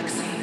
galaxy.